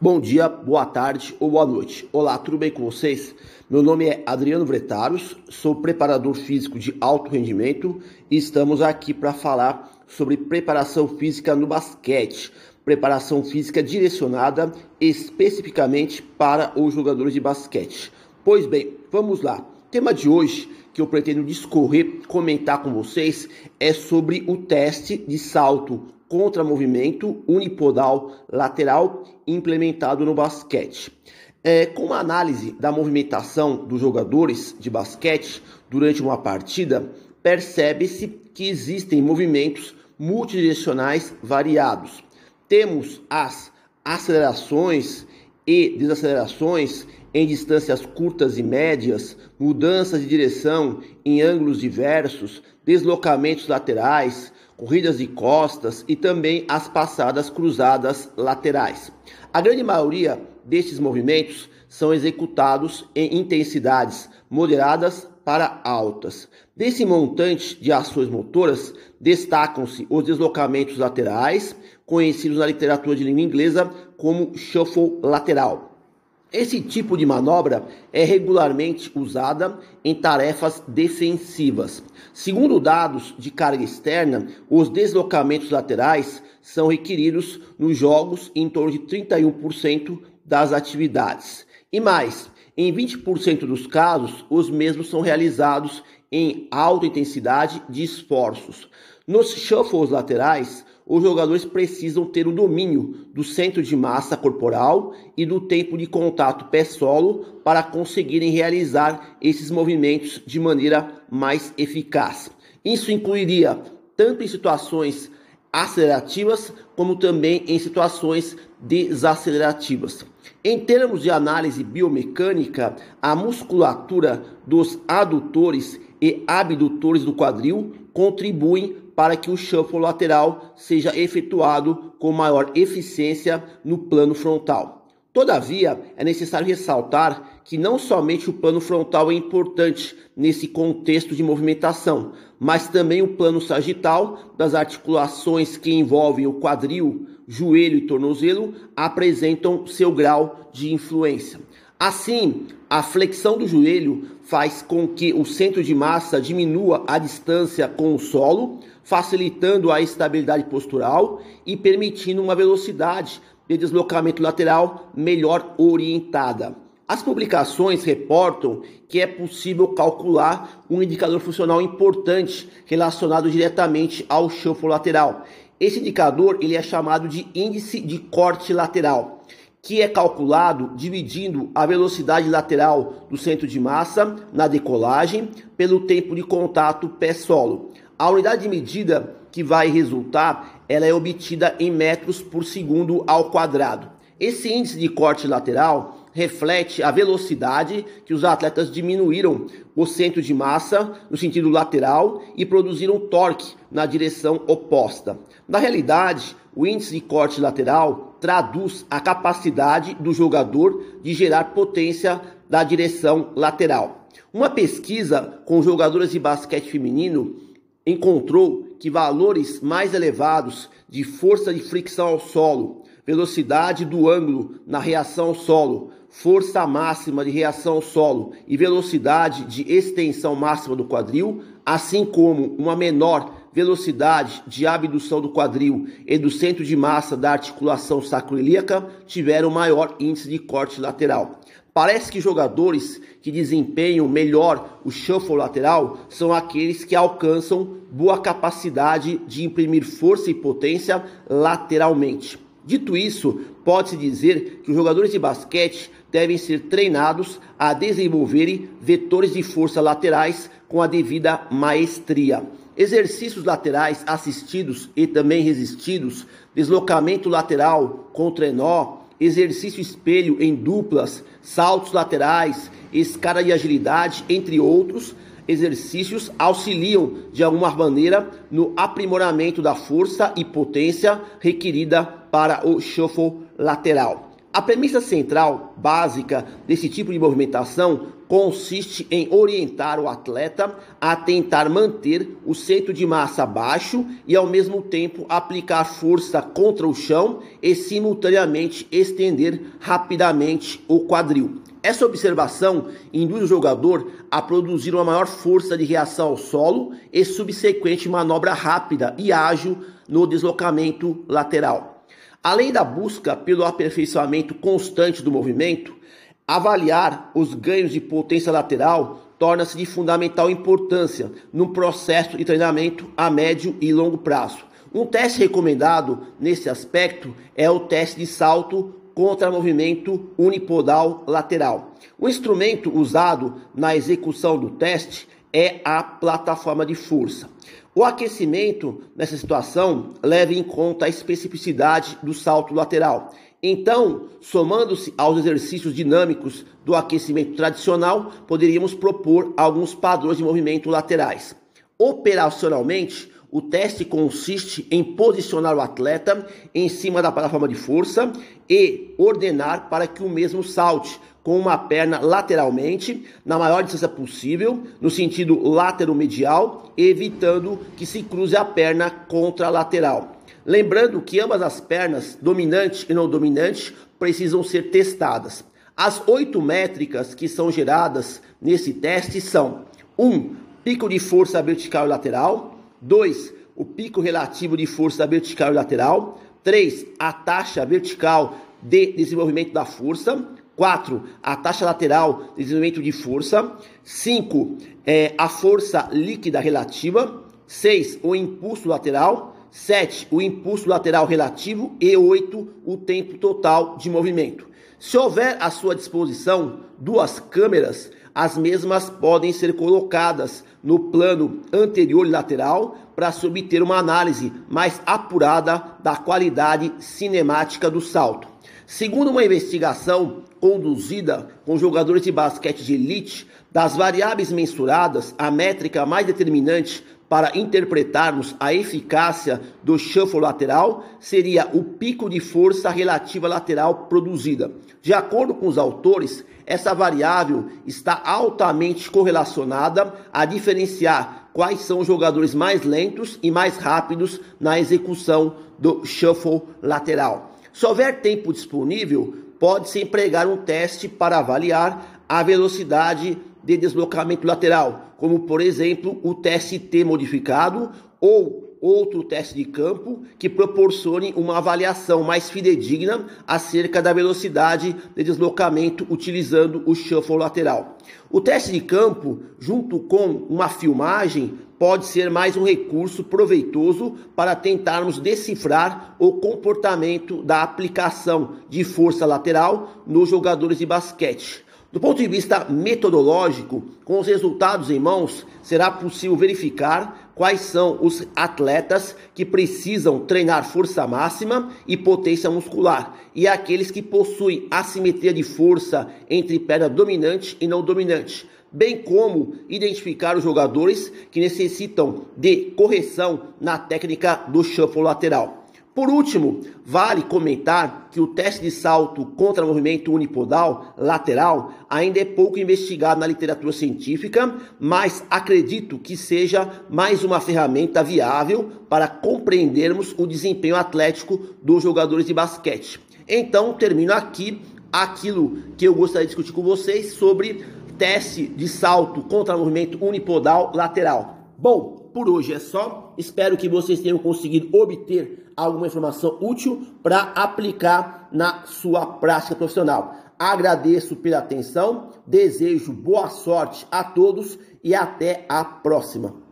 Bom dia, boa tarde ou boa noite. Olá, tudo bem com vocês? Meu nome é Adriano Vretaros, sou preparador físico de alto rendimento e estamos aqui para falar sobre preparação física no basquete. Preparação física direcionada especificamente para os jogadores de basquete. Pois bem, vamos lá. O tema de hoje que eu pretendo discorrer, comentar com vocês é sobre o teste de salto contra movimento unipodal lateral implementado no basquete. É, com uma análise da movimentação dos jogadores de basquete durante uma partida, percebe-se que existem movimentos multidirecionais variados. Temos as acelerações e desacelerações em distâncias curtas e médias, mudanças de direção em ângulos diversos, deslocamentos laterais, corridas de costas e também as passadas cruzadas laterais. A grande maioria destes movimentos são executados em intensidades moderadas para altas. Desse montante de ações motoras, destacam-se os deslocamentos laterais, conhecidos na literatura de língua inglesa como shuffle lateral. Esse tipo de manobra é regularmente usada em tarefas defensivas. Segundo dados de carga externa, os deslocamentos laterais são requeridos nos jogos em torno de 31% das atividades. E mais, em 20% dos casos, os mesmos são realizados em alta intensidade de esforços. Nos shuffles laterais, os jogadores precisam ter o domínio do centro de massa corporal e do tempo de contato pé-solo para conseguirem realizar esses movimentos de maneira mais eficaz. Isso incluiria tanto em situações acelerativas como também em situações desacelerativas. Em termos de análise biomecânica, a musculatura dos adutores e abdutores do quadril contribuem para que o shuffle lateral seja efetuado com maior eficiência no plano frontal. Todavia, é necessário ressaltar que não somente o plano frontal é importante nesse contexto de movimentação, mas também o plano sagital das articulações que envolvem o quadril, joelho e tornozelo apresentam seu grau de influência. Assim, a flexão do joelho faz com que o centro de massa diminua a distância com o solo, facilitando a estabilidade postural e permitindo uma velocidade de deslocamento lateral melhor orientada. As publicações reportam que é possível calcular um indicador funcional importante relacionado diretamente ao chanfro lateral. Esse indicador ele é chamado de índice de corte lateral que é calculado dividindo a velocidade lateral do centro de massa na decolagem pelo tempo de contato pé-solo. A unidade de medida que vai resultar, ela é obtida em metros por segundo ao quadrado. Esse índice de corte lateral reflete a velocidade que os atletas diminuíram o centro de massa no sentido lateral e produziram torque na direção oposta. Na realidade, o índice de corte lateral traduz a capacidade do jogador de gerar potência da direção lateral. Uma pesquisa com jogadoras de basquete feminino encontrou que valores mais elevados de força de fricção ao solo, velocidade do ângulo na reação ao solo, força máxima de reação ao solo e velocidade de extensão máxima do quadril, assim como uma menor velocidade de abdução do quadril e do centro de massa da articulação sacroiliaca tiveram maior índice de corte lateral. Parece que jogadores que desempenham melhor o shuffle lateral são aqueles que alcançam boa capacidade de imprimir força e potência lateralmente. Dito isso, pode-se dizer que os jogadores de basquete devem ser treinados a desenvolverem vetores de força laterais com a devida maestria. Exercícios laterais assistidos e também resistidos, deslocamento lateral com trenó, exercício espelho em duplas, saltos laterais, escada de agilidade, entre outros exercícios, auxiliam de alguma maneira no aprimoramento da força e potência requerida para o shuffle lateral. A premissa central, básica desse tipo de movimentação consiste em orientar o atleta a tentar manter o centro de massa baixo e ao mesmo tempo aplicar força contra o chão e simultaneamente estender rapidamente o quadril. Essa observação induz o jogador a produzir uma maior força de reação ao solo e subsequente manobra rápida e ágil no deslocamento lateral. Além da busca pelo aperfeiçoamento constante do movimento, avaliar os ganhos de potência lateral torna-se de fundamental importância no processo de treinamento a médio e longo prazo. Um teste recomendado nesse aspecto é o teste de salto contra movimento unipodal lateral. O instrumento usado na execução do teste é a plataforma de força. O aquecimento nessa situação leva em conta a especificidade do salto lateral. Então, somando-se aos exercícios dinâmicos do aquecimento tradicional, poderíamos propor alguns padrões de movimento laterais. Operacionalmente, o teste consiste em posicionar o atleta em cima da plataforma de força e ordenar para que o mesmo salte com uma perna lateralmente, na maior distância possível, no sentido lateral-medial, evitando que se cruze a perna contra a lateral. Lembrando que ambas as pernas, dominante e não dominante, precisam ser testadas. As oito métricas que são geradas nesse teste são: 1. Um, pico de força vertical e lateral. 2. O pico relativo de força vertical e lateral. 3. A taxa vertical de desenvolvimento da força. 4. A taxa lateral de desenvolvimento de força. 5. É, a força líquida relativa. 6. O impulso lateral. 7. O impulso lateral relativo. E 8. O tempo total de movimento. Se houver à sua disposição duas câmeras, as mesmas podem ser colocadas no plano anterior e lateral para se obter uma análise mais apurada da qualidade cinemática do salto. Segundo uma investigação conduzida com jogadores de basquete de elite, das variáveis mensuradas, a métrica mais determinante para interpretarmos a eficácia do shuffle lateral seria o pico de força relativa lateral produzida. De acordo com os autores, essa variável está altamente correlacionada a diferenciar quais são os jogadores mais lentos e mais rápidos na execução do shuffle lateral. Se houver tempo disponível, pode-se empregar um teste para avaliar a velocidade de deslocamento lateral, como por exemplo o TST modificado ou outro teste de campo que proporcione uma avaliação mais fidedigna acerca da velocidade de deslocamento utilizando o shuffle lateral. O teste de campo, junto com uma filmagem, pode ser mais um recurso proveitoso para tentarmos decifrar o comportamento da aplicação de força lateral nos jogadores de basquete. Do ponto de vista metodológico, com os resultados em mãos, será possível verificar quais são os atletas que precisam treinar força máxima e potência muscular e aqueles que possuem assimetria de força entre perna dominante e não dominante, bem como identificar os jogadores que necessitam de correção na técnica do shuffle lateral. Por último, vale comentar que o teste de salto contra movimento unipodal lateral ainda é pouco investigado na literatura científica, mas acredito que seja mais uma ferramenta viável para compreendermos o desempenho atlético dos jogadores de basquete. Então, termino aqui aquilo que eu gostaria de discutir com vocês sobre teste de salto contra movimento unipodal lateral. Bom, por hoje é só. Espero que vocês tenham conseguido obter alguma informação útil para aplicar na sua prática profissional. Agradeço pela atenção, desejo boa sorte a todos e até a próxima.